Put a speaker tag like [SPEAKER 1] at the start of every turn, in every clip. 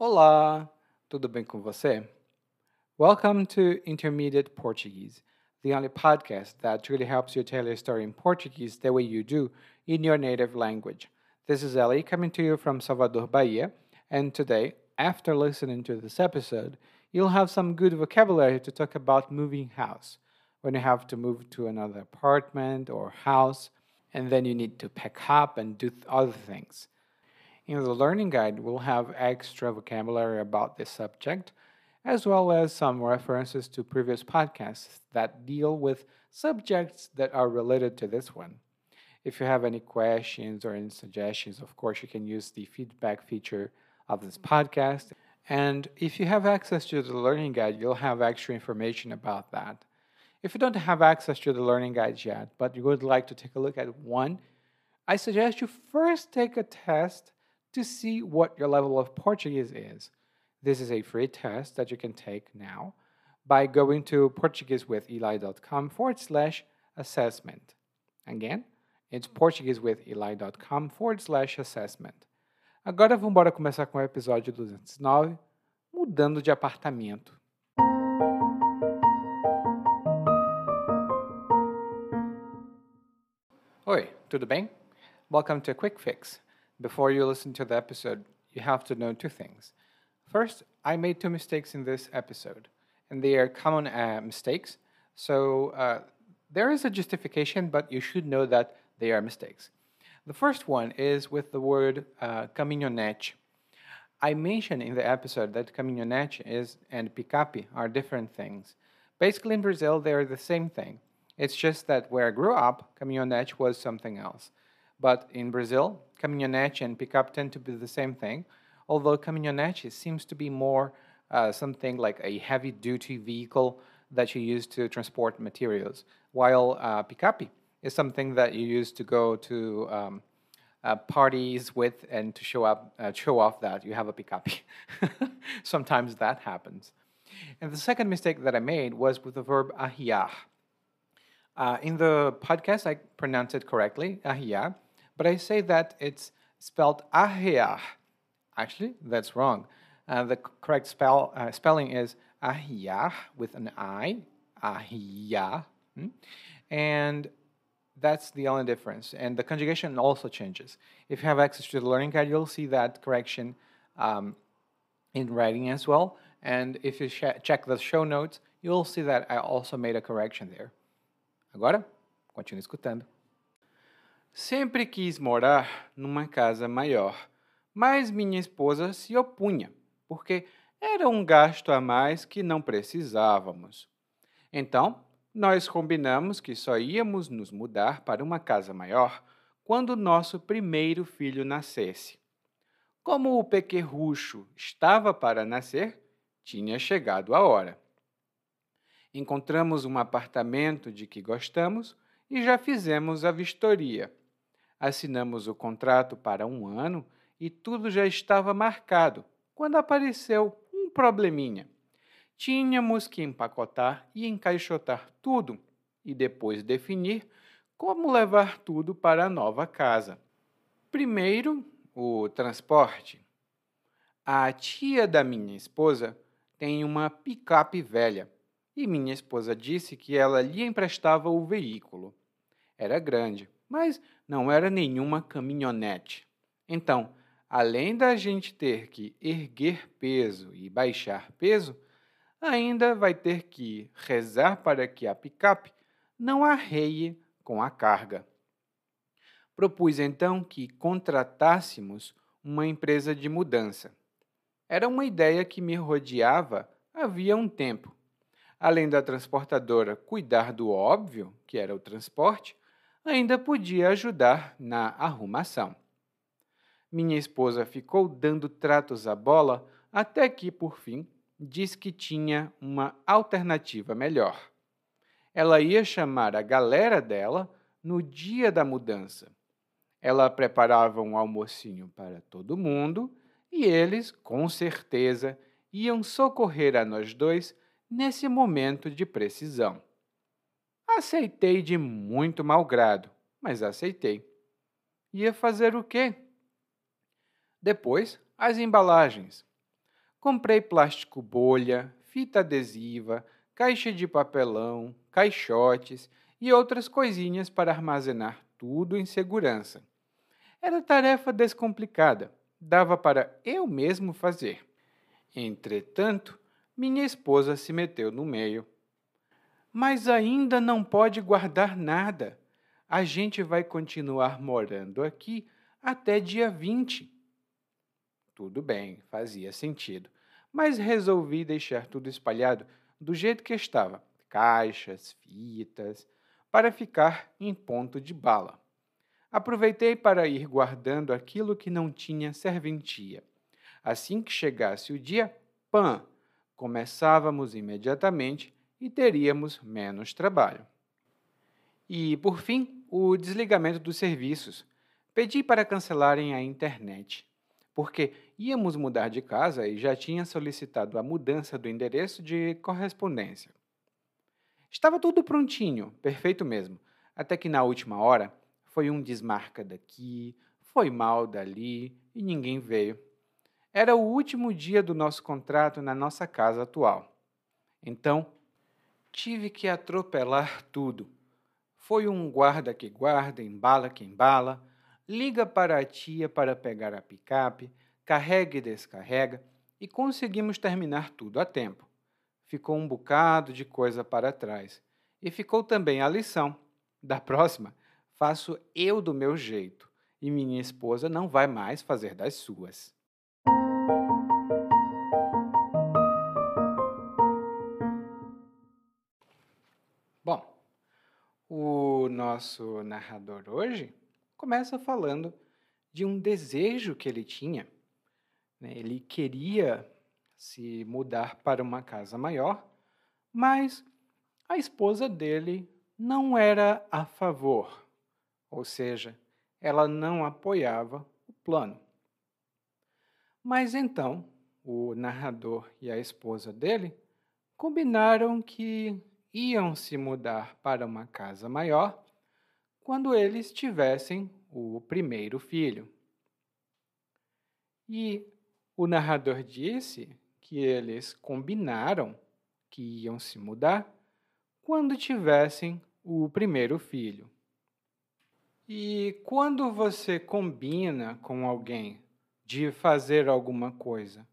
[SPEAKER 1] Olá, tudo bem com você? Welcome to Intermediate Portuguese, the only podcast that truly helps you tell your story in Portuguese the way you do in your native language. This is Ellie coming to you from Salvador, Bahia, and today, after listening to this episode, you'll have some good vocabulary to talk about moving house. When you have to move to another apartment or house, and then you need to pack up and do other things. In the learning guide, we'll have extra vocabulary about this subject, as well as some references to previous podcasts that deal with subjects that are related to this one. If you have any questions or any suggestions, of course, you can use the feedback feature of this podcast. And if you have access to the learning guide, you'll have extra information about that. If you don't have access to the learning guides yet, but you would like to take a look at one, I suggest you first take a test to see what your level of Portuguese is. This is a free test that you can take now by going to PortugueseWithEli.com forward slash assessment. Again, it's PortugueseWithEli.com forward slash assessment. Agora vamos embora começar com o episódio 209, mudando de apartamento. Oi, tudo bem? Welcome to a Quick Fix. Before you listen to the episode, you have to know two things. First, I made two mistakes in this episode, and they are common uh, mistakes. So uh, there is a justification, but you should know that they are mistakes. The first one is with the word uh, caminhonete. I mentioned in the episode that caminhonete is and picape are different things. Basically, in Brazil, they are the same thing. It's just that where I grew up, caminhonete was something else. But in Brazil, caminhonete and pickup tend to be the same thing, although caminhonete seems to be more uh, something like a heavy duty vehicle that you use to transport materials, while uh, is something that you use to go to um, uh, parties with and to show up, uh, show off that you have a picape. Sometimes that happens. And the second mistake that I made was with the verb arriar. Uh, in the podcast, I pronounced it correctly, arriar, but I say that it's spelled ahia. Actually, that's wrong. Uh, the correct spell, uh, spelling is ahia with an I, ahia. Hmm? And that's the only difference. And the conjugation also changes. If you have access to the learning guide, you'll see that correction um, in writing as well. And if you check the show notes, you'll see that I also made a correction there. Agora, continue escutando. Sempre quis morar numa casa maior, mas minha esposa se opunha, porque era um gasto a mais que não precisávamos. Então, nós combinamos que só íamos nos mudar para uma casa maior quando nosso primeiro filho nascesse. Como o pequerrucho estava para nascer, tinha chegado a hora. Encontramos um apartamento de que gostamos e já fizemos a vistoria. Assinamos o contrato para um ano e tudo já estava marcado, quando apareceu um probleminha. Tínhamos que empacotar e encaixotar tudo e depois definir como levar tudo para a nova casa. Primeiro, o transporte. A tia da minha esposa tem uma picape velha e minha esposa disse que ela lhe emprestava o veículo. Era grande, mas não era nenhuma caminhonete. Então, além da gente ter que erguer peso e baixar peso, ainda vai ter que rezar para que a picape não arreie com a carga. Propus então que contratássemos uma empresa de mudança. Era uma ideia que me rodeava havia um tempo. Além da transportadora cuidar do óbvio, que era o transporte, ainda podia ajudar na arrumação. Minha esposa ficou dando tratos à bola até que, por fim, disse que tinha uma alternativa melhor. Ela ia chamar a galera dela no dia da mudança. Ela preparava um almocinho para todo mundo e eles, com certeza, iam socorrer a nós dois nesse momento de precisão. Aceitei de muito mau grado, mas aceitei. Ia fazer o quê? Depois, as embalagens. Comprei plástico bolha, fita adesiva, caixa de papelão, caixotes e outras coisinhas para armazenar tudo em segurança. Era tarefa descomplicada, dava para eu mesmo fazer. Entretanto, minha esposa se meteu no meio. Mas ainda não pode guardar nada. A gente vai continuar morando aqui até dia 20. Tudo bem, fazia sentido, mas resolvi deixar tudo espalhado do jeito que estava caixas, fitas para ficar em ponto de bala. Aproveitei para ir guardando aquilo que não tinha serventia. Assim que chegasse o dia, pã, começávamos imediatamente e teríamos menos trabalho. E, por fim, o desligamento dos serviços. Pedi para cancelarem a internet, porque íamos mudar de casa e já tinha solicitado a mudança do endereço de correspondência. Estava tudo prontinho, perfeito mesmo, até que na última hora foi um desmarca daqui, foi mal dali e ninguém veio. Era o último dia do nosso contrato na nossa casa atual. Então, tive que atropelar tudo. Foi um guarda que guarda, embala que embala, liga para a tia para pegar a picape, carrega e descarrega, e conseguimos terminar tudo a tempo ficou um bocado de coisa para trás. E ficou também a lição. Da próxima, faço eu do meu jeito, e minha esposa não vai mais fazer das suas. Nosso narrador hoje começa falando de um desejo que ele tinha. Né? Ele queria se mudar para uma casa maior, mas a esposa dele não era a favor, ou seja, ela não apoiava o plano. Mas então, o narrador e a esposa dele combinaram que iam se mudar para uma casa maior quando eles tivessem o primeiro filho. E o narrador disse que eles combinaram que iam se mudar quando tivessem o primeiro filho. E quando você combina com alguém de fazer alguma coisa,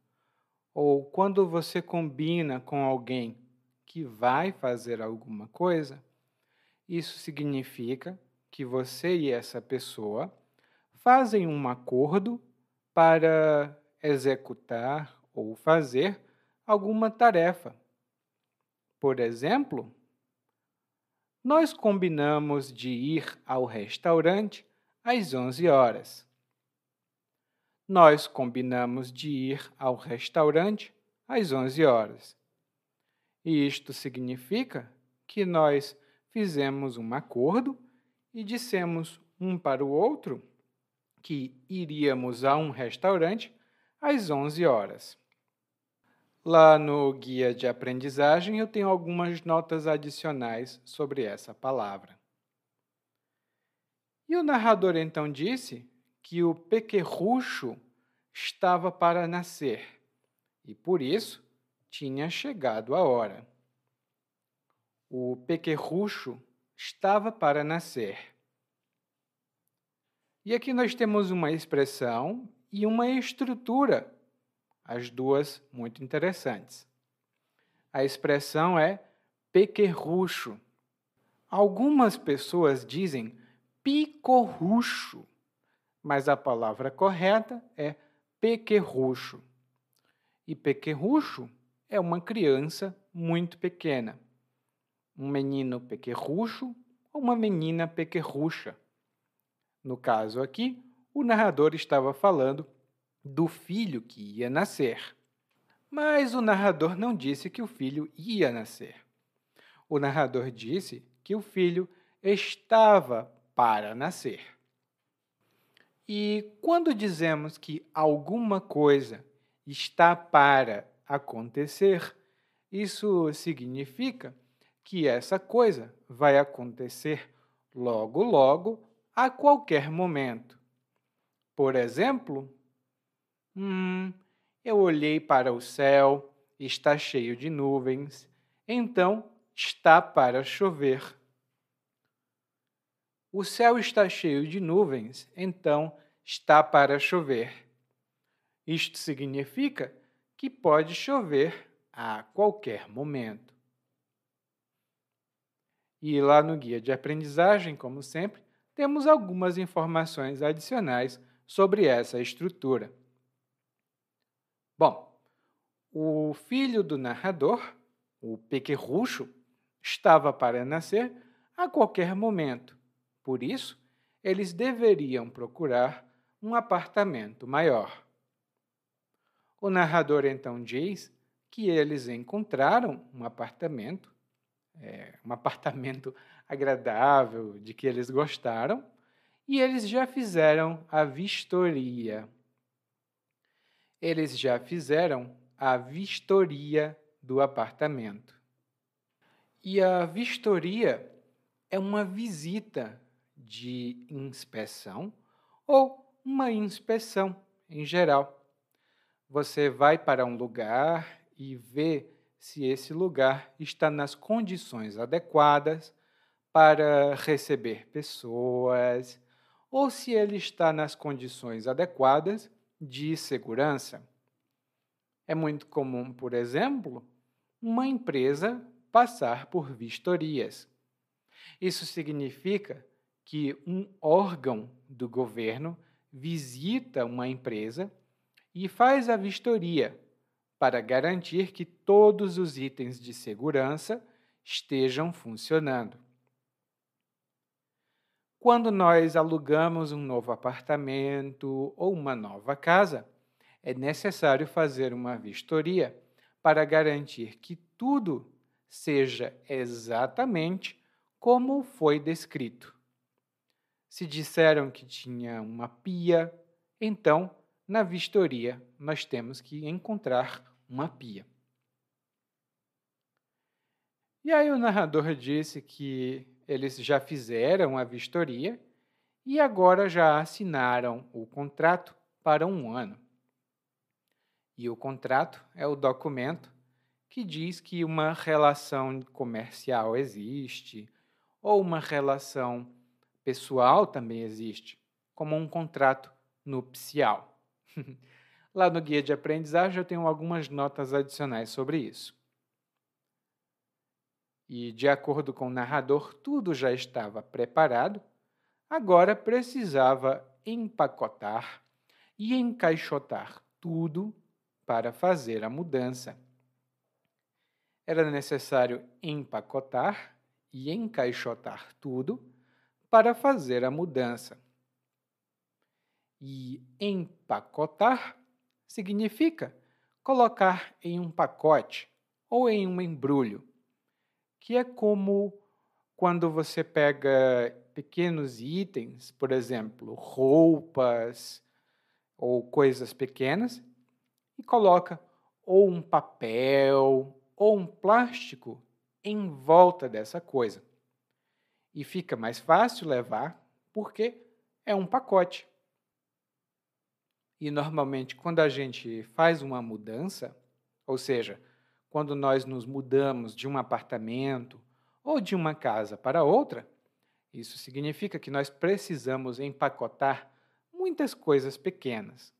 [SPEAKER 1] ou quando você combina com alguém que vai fazer alguma coisa, isso significa que você e essa pessoa fazem um acordo para executar ou fazer alguma tarefa. Por exemplo, nós combinamos de ir ao restaurante às 11 horas. Nós combinamos de ir ao restaurante às 11 horas. E isto significa que nós fizemos um acordo e dissemos um para o outro que iríamos a um restaurante às 11 horas. Lá no guia de aprendizagem eu tenho algumas notas adicionais sobre essa palavra. E o narrador então disse que o pequerrucho estava para nascer e por isso tinha chegado a hora. O pequerrucho estava para nascer. E aqui nós temos uma expressão e uma estrutura as duas muito interessantes. A expressão é pequerrucho. Algumas pessoas dizem picorrucho, mas a palavra correta é pequerrucho. E pequerrucho é uma criança muito pequena. Um menino pequerrucho ou uma menina pequerrucha. No caso aqui, o narrador estava falando do filho que ia nascer. Mas o narrador não disse que o filho ia nascer. O narrador disse que o filho estava para nascer. E quando dizemos que alguma coisa está para acontecer, isso significa que essa coisa vai acontecer logo, logo, a qualquer momento. Por exemplo, Hum, Eu olhei para o céu, está cheio de nuvens, então está para chover. O céu está cheio de nuvens, então está para chover. Isto significa que pode chover a qualquer momento. E lá no guia de aprendizagem, como sempre, temos algumas informações adicionais sobre essa estrutura. Bom, o filho do narrador, o pequerrucho, estava para nascer a qualquer momento. Por isso, eles deveriam procurar um apartamento maior. O narrador então diz que eles encontraram um apartamento, é, um apartamento agradável, de que eles gostaram, e eles já fizeram a vistoria. Eles já fizeram a vistoria do apartamento. E a vistoria é uma visita de inspeção ou uma inspeção em geral. Você vai para um lugar e vê se esse lugar está nas condições adequadas para receber pessoas ou se ele está nas condições adequadas de segurança. É muito comum, por exemplo, uma empresa passar por vistorias. Isso significa que um órgão do governo visita uma empresa e faz a vistoria para garantir que todos os itens de segurança estejam funcionando. Quando nós alugamos um novo apartamento ou uma nova casa, é necessário fazer uma vistoria para garantir que tudo seja exatamente como foi descrito. Se disseram que tinha uma pia, então, na vistoria, nós temos que encontrar uma pia. E aí o narrador disse que eles já fizeram a vistoria e agora já assinaram o contrato para um ano. E o contrato é o documento que diz que uma relação comercial existe, ou uma relação pessoal também existe, como um contrato nupcial. Lá no guia de aprendizagem eu tenho algumas notas adicionais sobre isso. E, de acordo com o narrador, tudo já estava preparado, agora precisava empacotar e encaixotar tudo para fazer a mudança. Era necessário empacotar e encaixotar tudo para fazer a mudança. E empacotar significa colocar em um pacote ou em um embrulho que é como quando você pega pequenos itens, por exemplo, roupas ou coisas pequenas, e coloca ou um papel ou um plástico em volta dessa coisa. E fica mais fácil levar porque é um pacote. E normalmente, quando a gente faz uma mudança, ou seja, quando nós nos mudamos de um apartamento ou de uma casa para outra, isso significa que nós precisamos empacotar muitas coisas pequenas.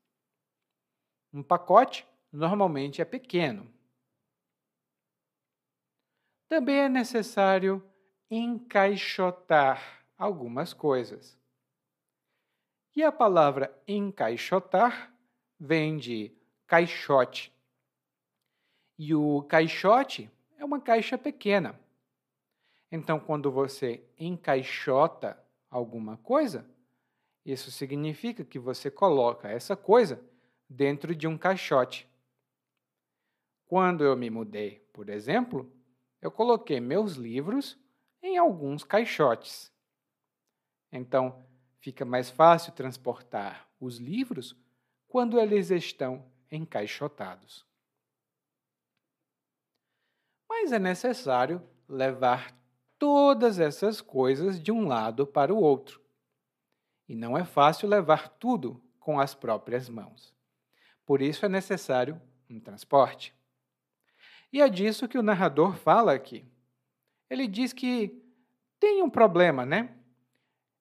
[SPEAKER 1] Um pacote normalmente é pequeno. Também é necessário encaixotar algumas coisas. E a palavra encaixotar vem de caixote, e o caixote é uma caixa pequena. Então, quando você encaixota alguma coisa, isso significa que você coloca essa coisa dentro de um caixote. Quando eu me mudei, por exemplo, eu coloquei meus livros em alguns caixotes. Então, fica mais fácil transportar os livros quando eles estão encaixotados mas é necessário levar todas essas coisas de um lado para o outro. E não é fácil levar tudo com as próprias mãos. Por isso é necessário um transporte. E é disso que o narrador fala aqui. Ele diz que tem um problema, né?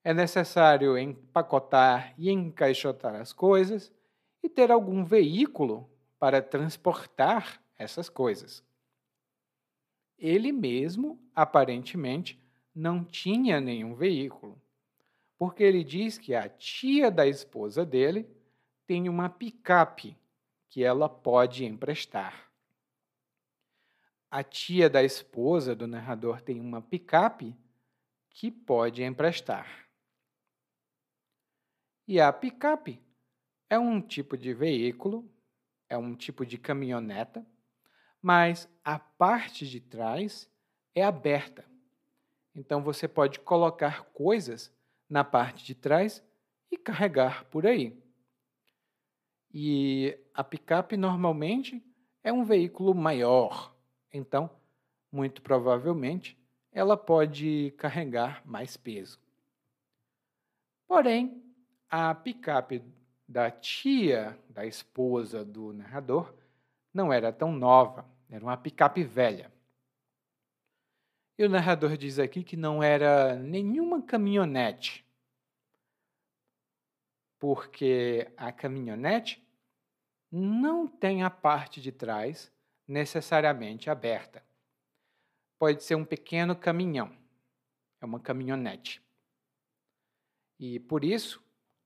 [SPEAKER 1] É necessário empacotar e encaixotar as coisas e ter algum veículo para transportar essas coisas. Ele mesmo, aparentemente, não tinha nenhum veículo, porque ele diz que a tia da esposa dele tem uma picape que ela pode emprestar. A tia da esposa do narrador tem uma picape que pode emprestar. E a picape é um tipo de veículo, é um tipo de caminhoneta, mas a parte de trás é aberta. Então você pode colocar coisas na parte de trás e carregar por aí. E a picape normalmente é um veículo maior, então, muito provavelmente, ela pode carregar mais peso. Porém, a picape da tia da esposa do narrador não era tão nova, era uma picape velha. E o narrador diz aqui que não era nenhuma caminhonete, porque a caminhonete não tem a parte de trás necessariamente aberta. Pode ser um pequeno caminhão, é uma caminhonete. E por isso,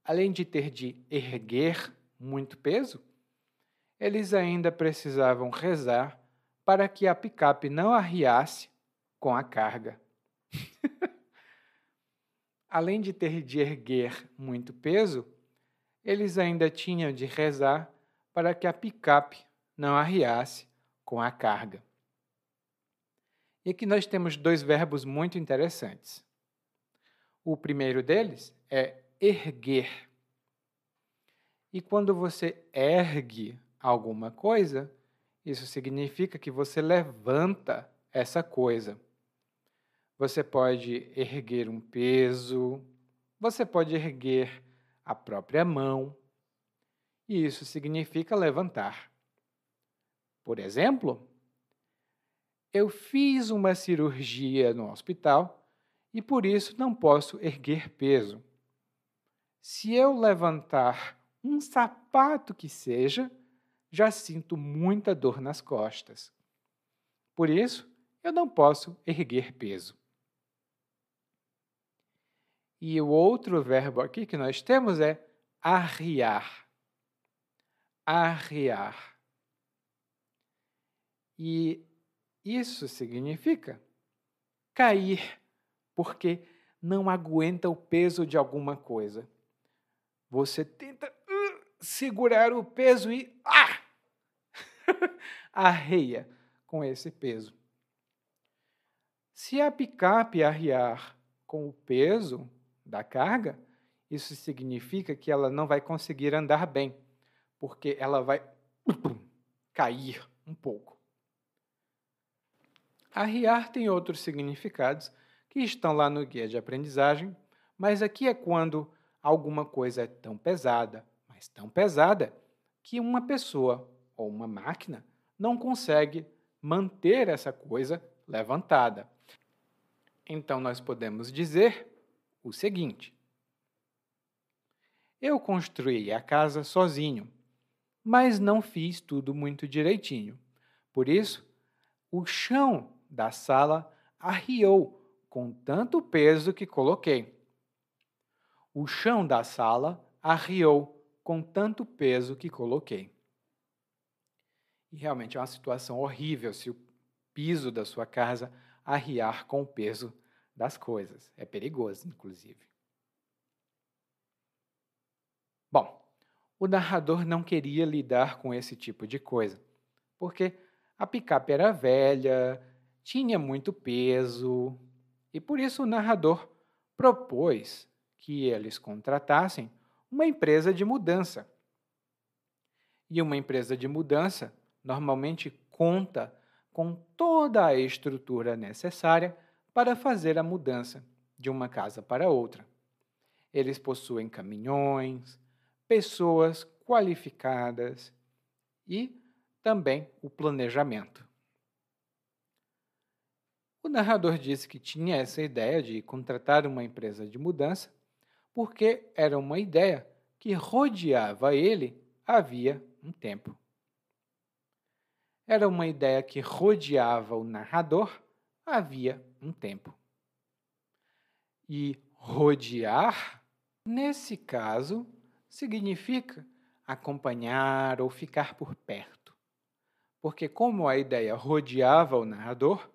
[SPEAKER 1] além de ter de erguer muito peso, eles ainda precisavam rezar para que a picape não arriasse com a carga. além de ter de erguer muito peso, eles ainda tinham de rezar para que a picape não arriasse com a carga. E aqui nós temos dois verbos muito interessantes. O primeiro deles é erguer. E quando você ergue alguma coisa, isso significa que você levanta essa coisa. Você pode erguer um peso, você pode erguer a própria mão, e isso significa levantar. Por exemplo, eu fiz uma cirurgia no hospital e por isso não posso erguer peso. Se eu levantar um sapato que seja, já sinto muita dor nas costas. Por isso, eu não posso erguer peso. E o outro verbo aqui que nós temos é arriar arriar. E isso significa cair, porque não aguenta o peso de alguma coisa. Você tenta uh, segurar o peso e ah! arreia com esse peso. Se a picape arriar com o peso da carga, isso significa que ela não vai conseguir andar bem porque ela vai cair um pouco. Arriar tem outros significados que estão lá no guia de aprendizagem, mas aqui é quando alguma coisa tão pesada, mas tão pesada, que uma pessoa ou uma máquina não consegue manter essa coisa levantada. Então, nós podemos dizer o seguinte: Eu construí a casa sozinho mas não fiz tudo muito direitinho. Por isso, o chão da sala arriou com tanto peso que coloquei. O chão da sala arriou com tanto peso que coloquei. E realmente é uma situação horrível se o piso da sua casa arriar com o peso das coisas. É perigoso, inclusive. Bom, o narrador não queria lidar com esse tipo de coisa, porque a picape era velha, tinha muito peso, e por isso o narrador propôs que eles contratassem uma empresa de mudança. E uma empresa de mudança normalmente conta com toda a estrutura necessária para fazer a mudança de uma casa para outra. Eles possuem caminhões, pessoas qualificadas e também o planejamento. O narrador disse que tinha essa ideia de contratar uma empresa de mudança porque era uma ideia que rodeava ele havia um tempo. Era uma ideia que rodeava o narrador havia um tempo. E rodear, nesse caso, significa acompanhar ou ficar por perto. Porque, como a ideia rodeava o narrador,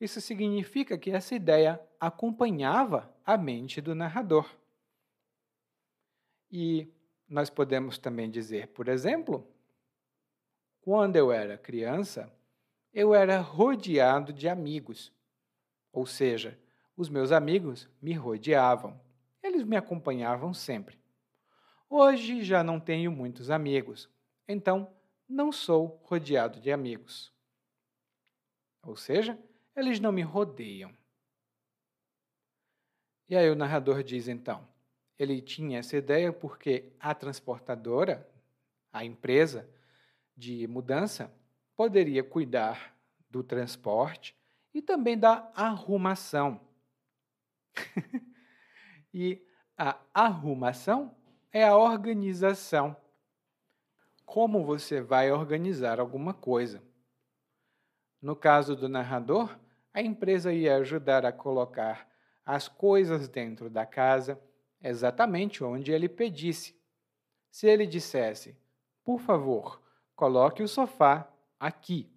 [SPEAKER 1] isso significa que essa ideia acompanhava a mente do narrador. E nós podemos também dizer, por exemplo, quando eu era criança, eu era rodeado de amigos. Ou seja, os meus amigos me rodeavam. Eles me acompanhavam sempre. Hoje já não tenho muitos amigos, então não sou rodeado de amigos. Ou seja, eles não me rodeiam. E aí o narrador diz então: ele tinha essa ideia porque a transportadora, a empresa de mudança, poderia cuidar do transporte e também da arrumação. e a arrumação é a organização. Como você vai organizar alguma coisa? No caso do narrador, a empresa ia ajudar a colocar as coisas dentro da casa exatamente onde ele pedisse. Se ele dissesse, por favor, coloque o sofá aqui,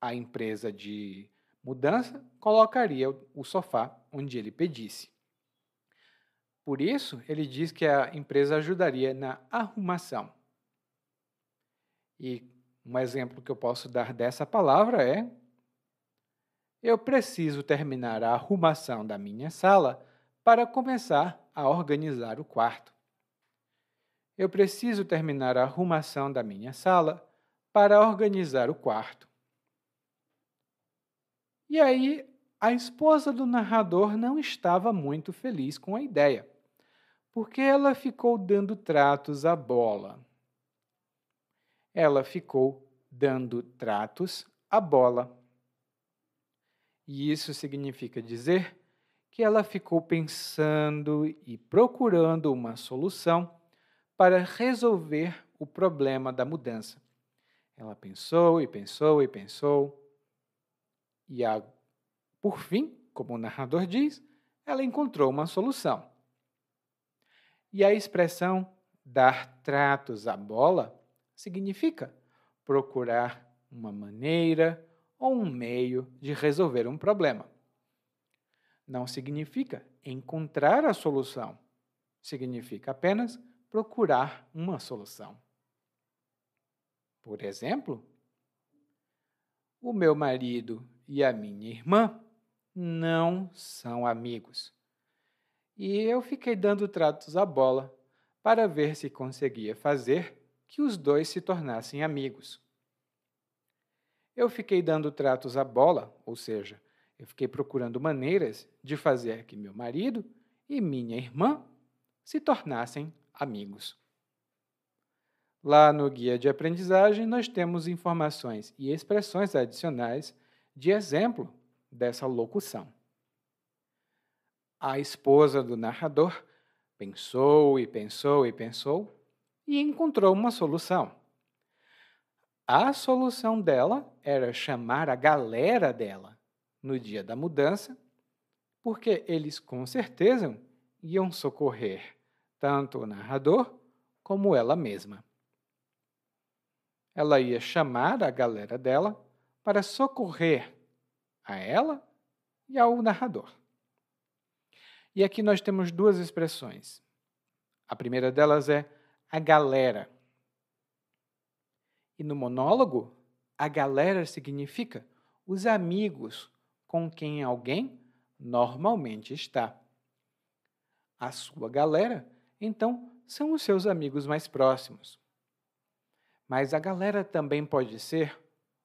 [SPEAKER 1] a empresa de mudança colocaria o sofá onde ele pedisse. Por isso, ele diz que a empresa ajudaria na arrumação. E um exemplo que eu posso dar dessa palavra é: Eu preciso terminar a arrumação da minha sala para começar a organizar o quarto. Eu preciso terminar a arrumação da minha sala para organizar o quarto. E aí, a esposa do narrador não estava muito feliz com a ideia, porque ela ficou dando tratos à bola ela ficou dando tratos à bola. E isso significa dizer que ela ficou pensando e procurando uma solução para resolver o problema da mudança. Ela pensou e pensou e pensou, e a, por fim, como o narrador diz, ela encontrou uma solução. E a expressão dar tratos à bola significa procurar uma maneira ou um meio de resolver um problema. Não significa encontrar a solução, significa apenas procurar uma solução. Por exemplo, o meu marido e a minha irmã não são amigos. E eu fiquei dando tratos à bola para ver se conseguia fazer que os dois se tornassem amigos. Eu fiquei dando tratos à bola, ou seja, eu fiquei procurando maneiras de fazer que meu marido e minha irmã se tornassem amigos. Lá no guia de aprendizagem, nós temos informações e expressões adicionais de exemplo dessa locução. A esposa do narrador pensou e pensou e pensou e encontrou uma solução. A solução dela era chamar a galera dela no dia da mudança, porque eles com certeza iam socorrer tanto o narrador como ela mesma. Ela ia chamar a galera dela para socorrer a ela e ao narrador. E aqui nós temos duas expressões. A primeira delas é a galera. E no monólogo, a galera significa os amigos com quem alguém normalmente está. A sua galera, então, são os seus amigos mais próximos. Mas a galera também pode ser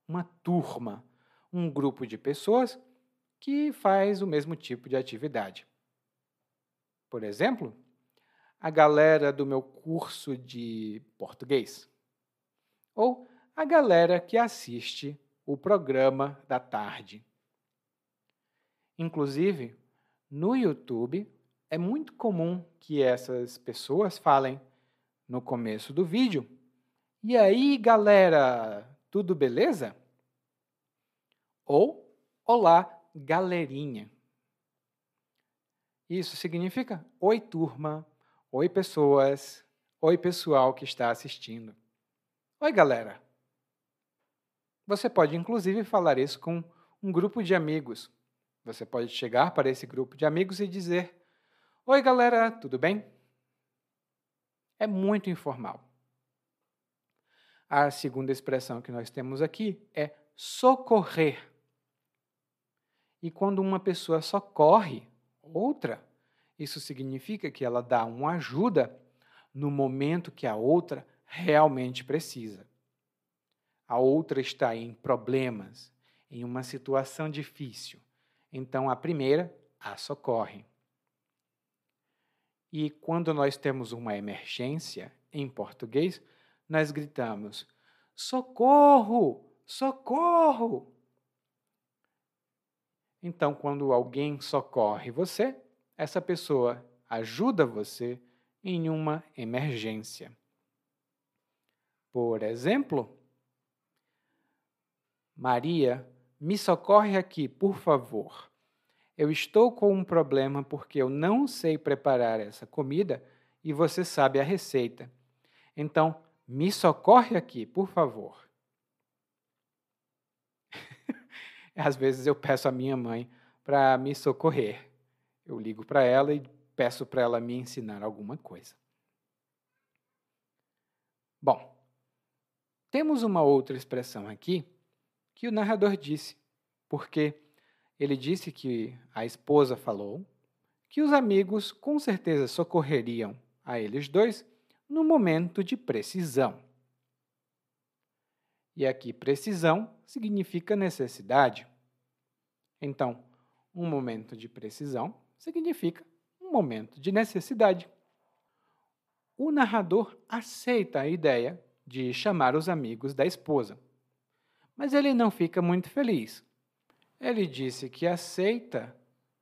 [SPEAKER 1] uma turma, um grupo de pessoas que faz o mesmo tipo de atividade. Por exemplo, a galera do meu curso de português. ou a galera que assiste o programa da tarde. Inclusive, no YouTube, é muito comum que essas pessoas falem no começo do vídeo: E aí, galera, tudo beleza? Ou Olá, galerinha. Isso significa oi, turma, oi, pessoas, oi, pessoal que está assistindo. Oi, galera. Você pode, inclusive, falar isso com um grupo de amigos. Você pode chegar para esse grupo de amigos e dizer: Oi, galera, tudo bem? É muito informal. A segunda expressão que nós temos aqui é socorrer. E quando uma pessoa socorre outra, isso significa que ela dá uma ajuda no momento que a outra realmente precisa. A outra está em problemas, em uma situação difícil. Então a primeira a socorre. E quando nós temos uma emergência, em português, nós gritamos: socorro! Socorro! Então, quando alguém socorre você, essa pessoa ajuda você em uma emergência. Por exemplo, Maria, me socorre aqui, por favor. Eu estou com um problema porque eu não sei preparar essa comida e você sabe a receita. Então, me socorre aqui, por favor. Às vezes eu peço à minha mãe para me socorrer. Eu ligo para ela e peço para ela me ensinar alguma coisa. Bom, temos uma outra expressão aqui que o narrador disse, porque ele disse que a esposa falou que os amigos com certeza socorreriam a eles dois no momento de precisão. E aqui, precisão significa necessidade. Então, um momento de precisão significa um momento de necessidade. O narrador aceita a ideia de chamar os amigos da esposa, mas ele não fica muito feliz. Ele disse que aceita,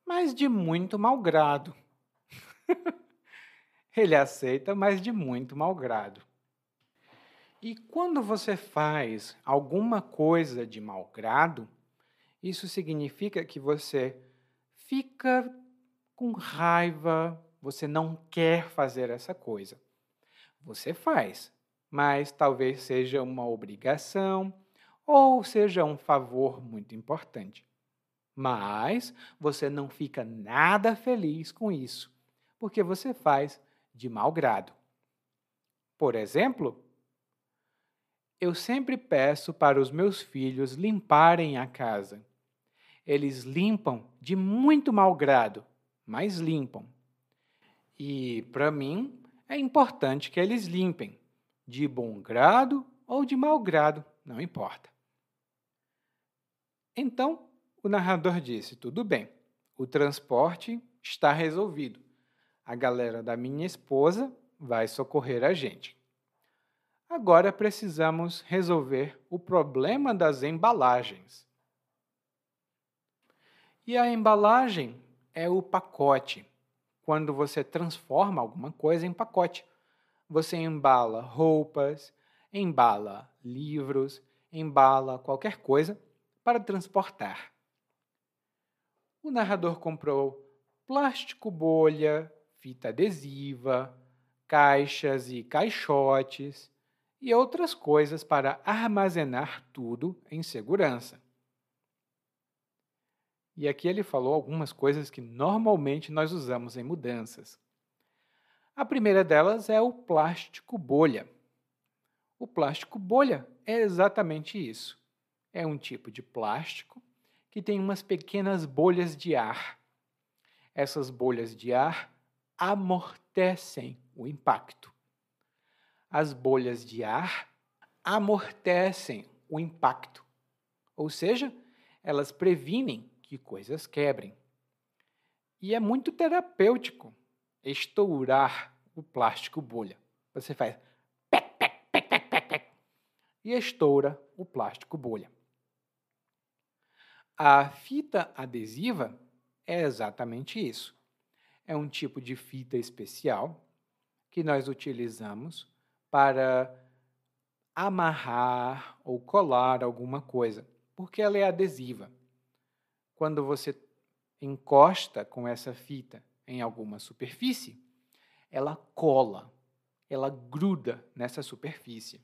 [SPEAKER 1] mas de muito mau grado. ele aceita, mas de muito mau grado. E quando você faz alguma coisa de mau grado, isso significa que você fica com raiva, você não quer fazer essa coisa. Você faz, mas talvez seja uma obrigação ou seja um favor muito importante. Mas você não fica nada feliz com isso, porque você faz de mau grado. Por exemplo, eu sempre peço para os meus filhos limparem a casa. Eles limpam de muito mau grado, mas limpam. E, para mim, é importante que eles limpem, de bom grado ou de mau grado, não importa. Então, o narrador disse: tudo bem, o transporte está resolvido. A galera da minha esposa vai socorrer a gente. Agora precisamos resolver o problema das embalagens. E a embalagem é o pacote. Quando você transforma alguma coisa em pacote, você embala roupas, embala livros, embala qualquer coisa para transportar. O narrador comprou plástico bolha, fita adesiva, caixas e caixotes e outras coisas para armazenar tudo em segurança. E aqui ele falou algumas coisas que normalmente nós usamos em mudanças. A primeira delas é o plástico bolha. O plástico bolha é exatamente isso. É um tipo de plástico que tem umas pequenas bolhas de ar. Essas bolhas de ar amortecem o impacto as bolhas de ar amortecem o impacto, ou seja, elas previnem que coisas quebrem. E é muito terapêutico estourar o plástico bolha. Você faz pec, pec, pec, pec, pec, pec, e estoura o plástico bolha. A fita adesiva é exatamente isso. É um tipo de fita especial que nós utilizamos para amarrar ou colar alguma coisa, porque ela é adesiva. Quando você encosta com essa fita em alguma superfície, ela cola, ela gruda nessa superfície.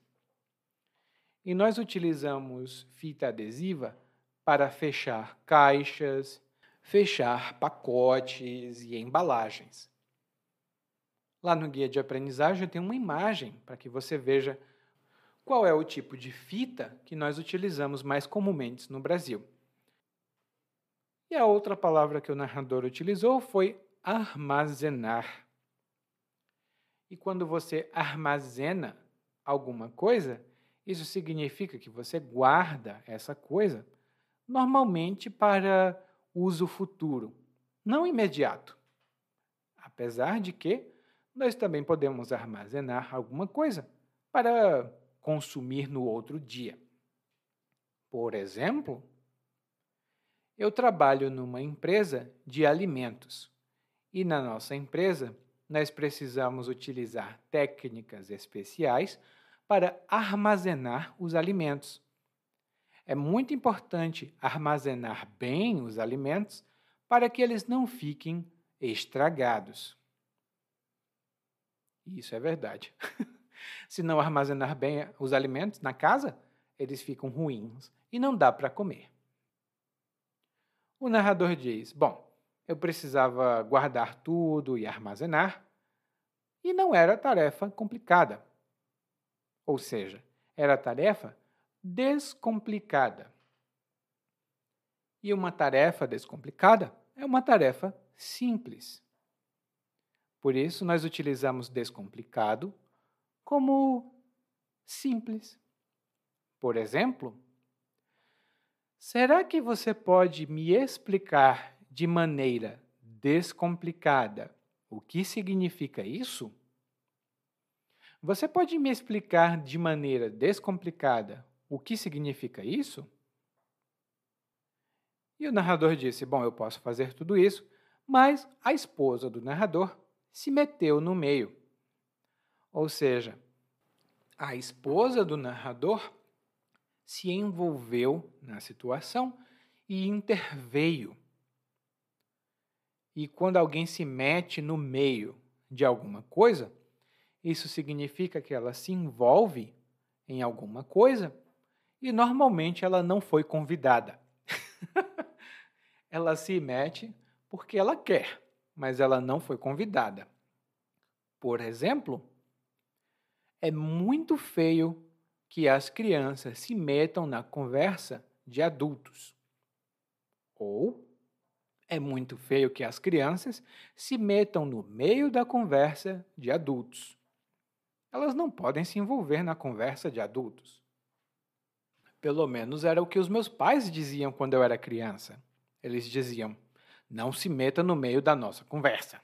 [SPEAKER 1] E nós utilizamos fita adesiva para fechar caixas, fechar pacotes e embalagens. Lá no guia de aprendizagem tem uma imagem para que você veja qual é o tipo de fita que nós utilizamos mais comumente no Brasil. E a outra palavra que o narrador utilizou foi armazenar. E quando você armazena alguma coisa, isso significa que você guarda essa coisa normalmente para uso futuro, não imediato. Apesar de que nós também podemos armazenar alguma coisa para consumir no outro dia. Por exemplo, eu trabalho numa empresa de alimentos e na nossa empresa nós precisamos utilizar técnicas especiais para armazenar os alimentos. É muito importante armazenar bem os alimentos para que eles não fiquem estragados. Isso é verdade. Se não armazenar bem os alimentos na casa, eles ficam ruins e não dá para comer. O narrador diz: Bom, eu precisava guardar tudo e armazenar, e não era tarefa complicada. Ou seja, era tarefa descomplicada. E uma tarefa descomplicada é uma tarefa simples. Por isso, nós utilizamos descomplicado como simples. Por exemplo, será que você pode me explicar de maneira descomplicada o que significa isso? Você pode me explicar de maneira descomplicada o que significa isso? E o narrador disse: Bom, eu posso fazer tudo isso, mas a esposa do narrador se meteu no meio. Ou seja, a esposa do narrador se envolveu na situação e interveio. E quando alguém se mete no meio de alguma coisa, isso significa que ela se envolve em alguma coisa e normalmente ela não foi convidada. ela se mete porque ela quer, mas ela não foi convidada. Por exemplo, é muito feio que as crianças se metam na conversa de adultos. Ou é muito feio que as crianças se metam no meio da conversa de adultos. Elas não podem se envolver na conversa de adultos. Pelo menos era o que os meus pais diziam quando eu era criança. Eles diziam: não se meta no meio da nossa conversa.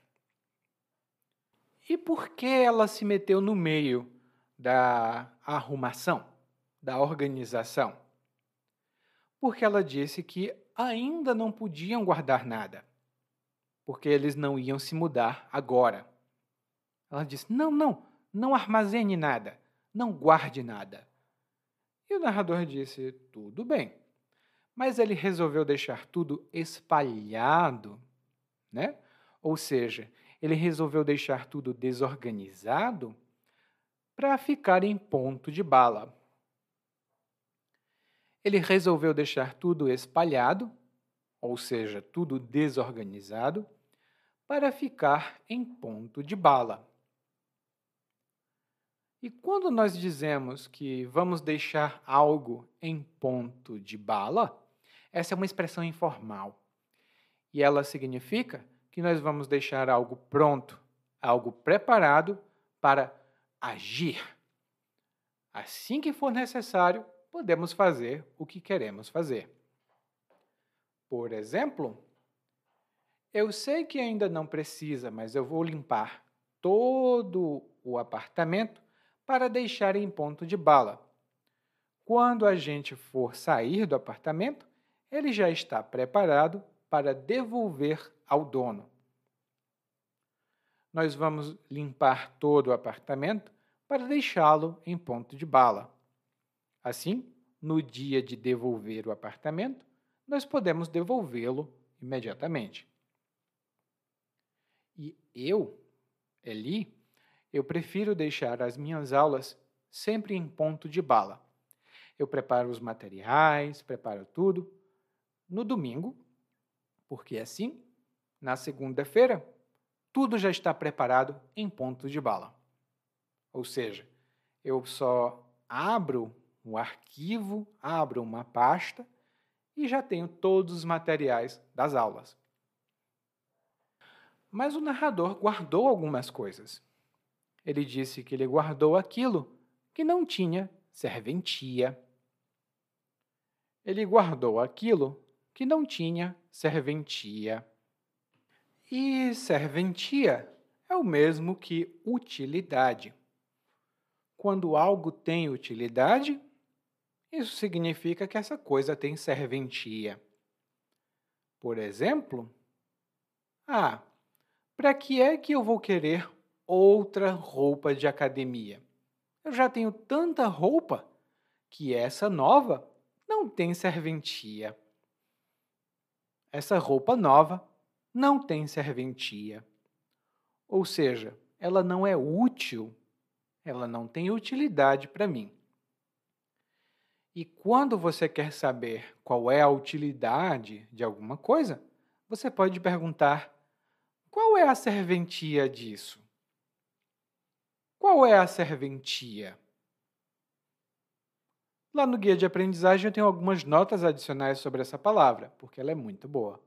[SPEAKER 1] E por que ela se meteu no meio da arrumação, da organização? Porque ela disse que ainda não podiam guardar nada, porque eles não iam se mudar agora. Ela disse: Não, não, não armazene nada, não guarde nada. E o narrador disse: Tudo bem. Mas ele resolveu deixar tudo espalhado, né? Ou seja, ele resolveu deixar tudo desorganizado para ficar em ponto de bala ele resolveu deixar tudo espalhado, ou seja, tudo desorganizado, para ficar em ponto de bala. E quando nós dizemos que vamos deixar algo em ponto de bala, essa é uma expressão informal. E ela significa que nós vamos deixar algo pronto, algo preparado para agir. Assim que for necessário, podemos fazer o que queremos fazer. Por exemplo, eu sei que ainda não precisa, mas eu vou limpar todo o apartamento para deixar em ponto de bala. quando a gente for sair do apartamento, ele já está preparado para devolver ao dono. Nós vamos limpar todo o apartamento para deixá-lo em ponto de bala. Assim, no dia de devolver o apartamento, nós podemos devolvê-lo imediatamente. E eu, Eli, eu prefiro deixar as minhas aulas sempre em ponto de bala. Eu preparo os materiais, preparo tudo no domingo, porque assim, na segunda-feira, tudo já está preparado em ponto de bala. Ou seja, eu só abro um arquivo, abro uma pasta e já tenho todos os materiais das aulas. Mas o narrador guardou algumas coisas. Ele disse que ele guardou aquilo que não tinha serventia. Ele guardou aquilo que não tinha serventia. E serventia é o mesmo que utilidade. Quando algo tem utilidade, isso significa que essa coisa tem serventia. Por exemplo, ah, para que é que eu vou querer outra roupa de academia? Eu já tenho tanta roupa que essa nova não tem serventia. Essa roupa nova não tem serventia. Ou seja, ela não é útil, ela não tem utilidade para mim. E quando você quer saber qual é a utilidade de alguma coisa, você pode perguntar: qual é a serventia disso? Qual é a serventia? Lá no guia de aprendizagem eu tenho algumas notas adicionais sobre essa palavra, porque ela é muito boa.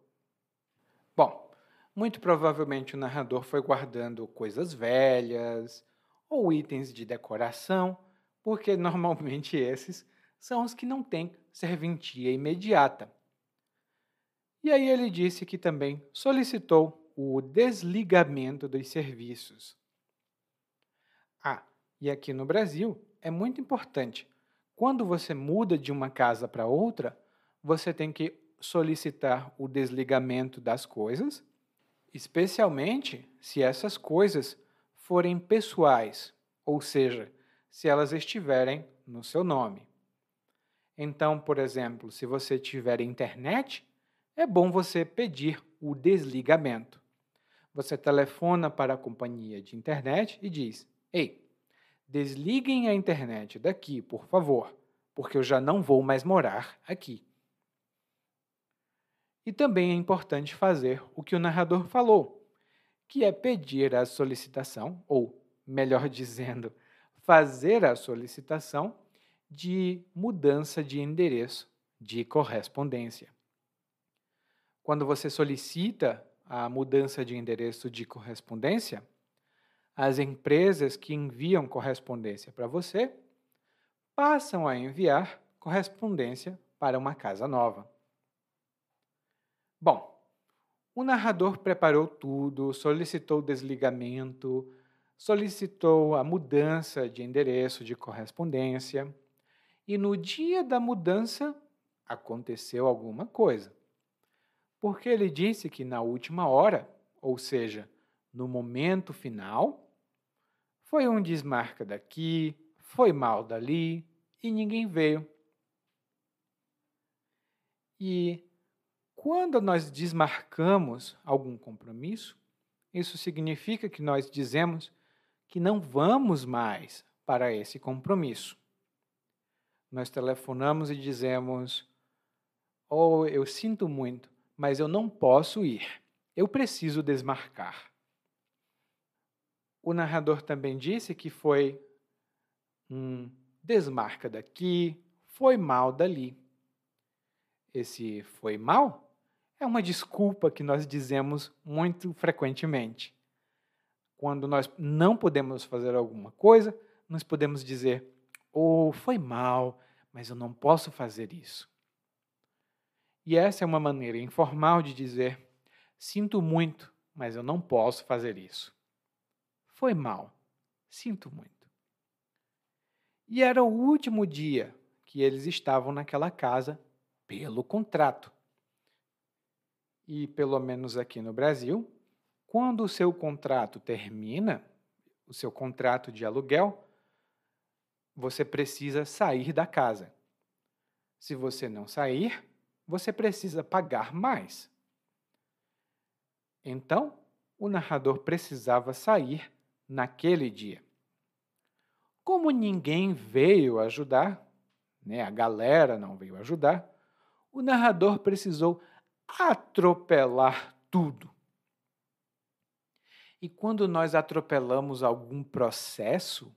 [SPEAKER 1] Bom, muito provavelmente o narrador foi guardando coisas velhas ou itens de decoração, porque normalmente esses são os que não têm serventia imediata. E aí ele disse que também solicitou o desligamento dos serviços. E aqui no Brasil é muito importante. Quando você muda de uma casa para outra, você tem que solicitar o desligamento das coisas, especialmente se essas coisas forem pessoais, ou seja, se elas estiverem no seu nome. Então, por exemplo, se você tiver internet, é bom você pedir o desligamento. Você telefona para a companhia de internet e diz: Ei, desliguem a internet daqui, por favor, porque eu já não vou mais morar aqui. E também é importante fazer o que o narrador falou, que é pedir a solicitação, ou, melhor dizendo, fazer a solicitação de mudança de endereço de correspondência. Quando você solicita a mudança de endereço de correspondência, as empresas que enviam correspondência para você passam a enviar correspondência para uma casa nova. Bom, o narrador preparou tudo, solicitou o desligamento, solicitou a mudança de endereço de correspondência e no dia da mudança aconteceu alguma coisa. Porque ele disse que na última hora, ou seja, no momento final, foi um desmarca daqui, foi mal dali e ninguém veio. E quando nós desmarcamos algum compromisso, isso significa que nós dizemos que não vamos mais para esse compromisso nós telefonamos e dizemos: Oh, eu sinto muito, mas eu não posso ir. Eu preciso desmarcar. O narrador também disse que foi um desmarca daqui, foi mal dali. Esse foi mal é uma desculpa que nós dizemos muito frequentemente. Quando nós não podemos fazer alguma coisa, nós podemos dizer: ou foi mal, mas eu não posso fazer isso. E essa é uma maneira informal de dizer: sinto muito, mas eu não posso fazer isso. Foi mal, sinto muito. E era o último dia que eles estavam naquela casa pelo contrato. E pelo menos aqui no Brasil, quando o seu contrato termina, o seu contrato de aluguel, você precisa sair da casa. Se você não sair, você precisa pagar mais. Então, o narrador precisava sair naquele dia. Como ninguém veio ajudar, né, a galera não veio ajudar, o narrador precisou atropelar tudo. E quando nós atropelamos algum processo,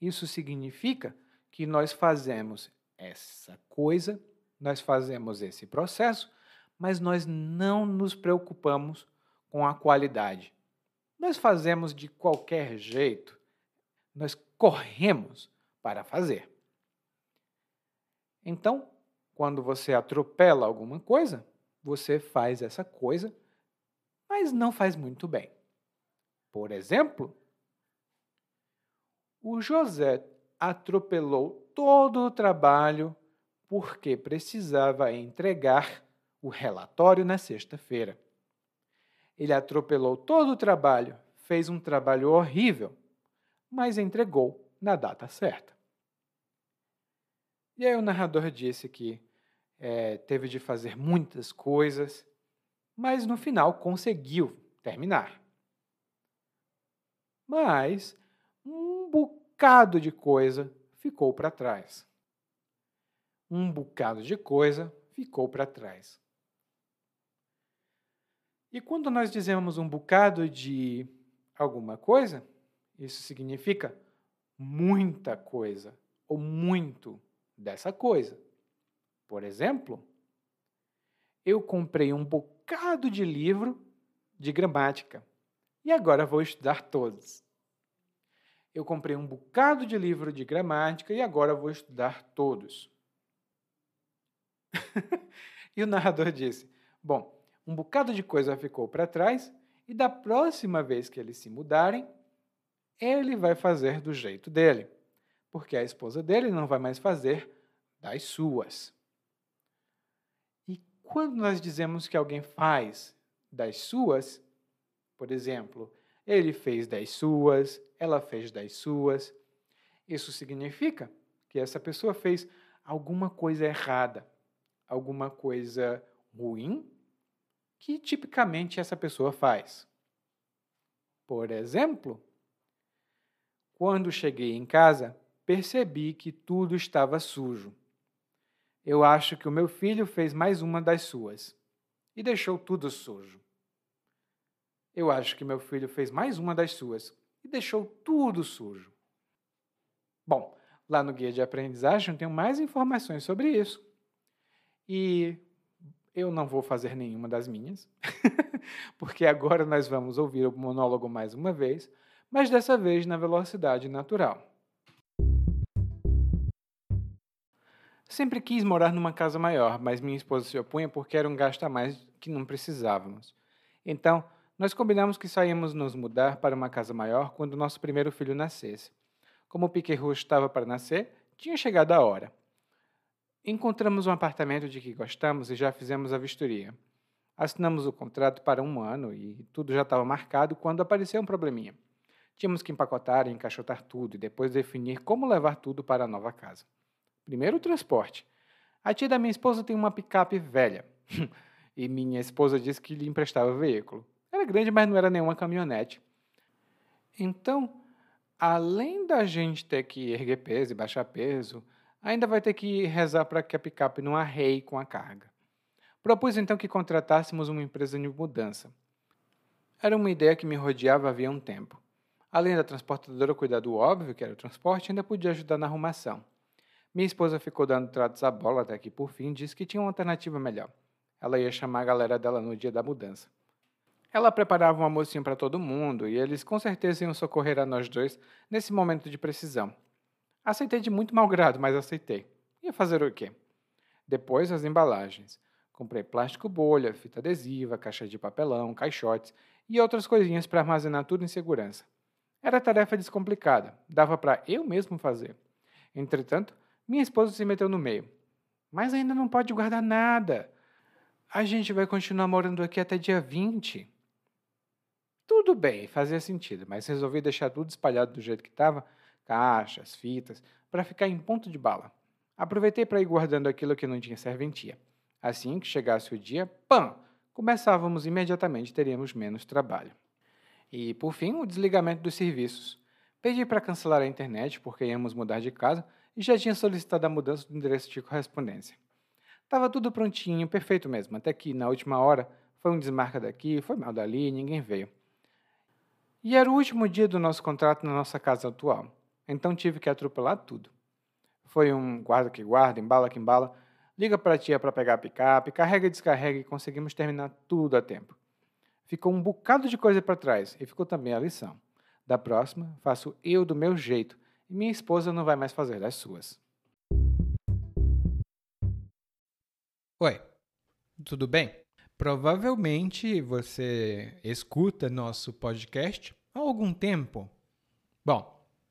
[SPEAKER 1] isso significa que nós fazemos essa coisa, nós fazemos esse processo, mas nós não nos preocupamos com a qualidade. Nós fazemos de qualquer jeito, nós corremos para fazer. Então, quando você atropela alguma coisa, você faz essa coisa, mas não faz muito bem. Por exemplo, o José atropelou todo o trabalho porque precisava entregar o relatório na sexta-feira. Ele atropelou todo o trabalho, fez um trabalho horrível, mas entregou na data certa. E aí o narrador disse que é, teve de fazer muitas coisas, mas no final conseguiu terminar. Mas um bocado de coisa ficou para trás. Um bocado de coisa ficou para trás. E quando nós dizemos um bocado de alguma coisa, isso significa muita coisa ou muito dessa coisa. Por exemplo, eu comprei um bocado de livro de gramática e agora vou estudar todos. Eu comprei um bocado de livro de gramática e agora vou estudar todos. e o narrador disse: Bom, um bocado de coisa ficou para trás e da próxima vez que eles se mudarem, ele vai fazer do jeito dele, porque a esposa dele não vai mais fazer das suas. E quando nós dizemos que alguém faz das suas, por exemplo, ele fez das suas, ela fez das suas, isso significa que essa pessoa fez alguma coisa errada, alguma coisa ruim que tipicamente essa pessoa faz. Por exemplo, quando cheguei em casa, percebi que tudo estava sujo. Eu acho que o meu filho fez mais uma das suas e deixou tudo sujo. Eu acho que meu filho fez mais uma das suas e deixou tudo sujo. Bom, lá no guia de aprendizagem tem mais informações sobre isso. E eu não vou fazer nenhuma das minhas, porque agora nós vamos ouvir o monólogo mais uma vez, mas dessa vez na velocidade natural. Sempre quis morar numa casa maior, mas minha esposa se opunha porque era um gasto a mais que não precisávamos. Então, nós combinamos que saíamos nos mudar para uma casa maior quando nosso primeiro filho nascesse. Como o Piquet estava para nascer, tinha chegado a hora. Encontramos um apartamento de que gostamos e já fizemos a vistoria. Assinamos o contrato para um ano e tudo já estava marcado quando apareceu um probleminha. Tínhamos que empacotar e encaixotar tudo e depois definir como levar tudo para a nova casa. Primeiro, o transporte. A tia da minha esposa tem uma picape velha. e minha esposa disse que lhe emprestava o veículo. Era grande, mas não era nenhuma caminhonete. Então, além da gente ter que erguer peso e baixar peso, ainda vai ter que rezar para que a picape não arreie com a carga. Propus então que contratássemos uma empresa de mudança. Era uma ideia que me rodeava havia um tempo. Além da transportadora cuidar do óbvio, que era o transporte, ainda podia ajudar na arrumação. Minha esposa ficou dando tratos à bola até que, por fim, disse que tinha uma alternativa melhor. Ela ia chamar a galera dela no dia da mudança. Ela preparava um almocinho para todo mundo e eles com certeza iam socorrer a nós dois nesse momento de precisão. Aceitei de muito mau grado, mas aceitei. Ia fazer o quê? Depois as embalagens. Comprei plástico bolha, fita adesiva, caixa de papelão, caixotes e outras coisinhas para armazenar tudo em segurança. Era tarefa descomplicada, dava para eu mesmo fazer. Entretanto, Minha esposa se meteu no meio. Mas ainda não pode guardar nada. A gente vai continuar morando aqui até dia 20. Tudo bem, fazia sentido, mas resolvi deixar tudo espalhado do jeito que estava caixas, fitas para ficar em ponto de bala. Aproveitei para ir guardando aquilo que não tinha serventia. Assim que chegasse o dia, pam! Começávamos imediatamente, teríamos menos trabalho. E, por fim, o desligamento dos serviços. Pedi para cancelar a internet porque íamos mudar de casa e já tinha solicitado a mudança do endereço de correspondência. Tava tudo prontinho, perfeito mesmo, até que, na última hora, foi um desmarca daqui, foi mal dali, ninguém veio. E era o último dia do nosso contrato na nossa casa atual, então tive que atropelar tudo. Foi um guarda que guarda, embala que embala, liga para a tia para pegar a picape, carrega e descarrega e conseguimos terminar tudo a tempo. Ficou um bocado de coisa para trás e ficou também a lição. Da próxima, faço eu do meu jeito e minha esposa não vai mais fazer das suas.
[SPEAKER 2] Oi, tudo bem? Provavelmente você escuta nosso podcast há algum tempo. Bom,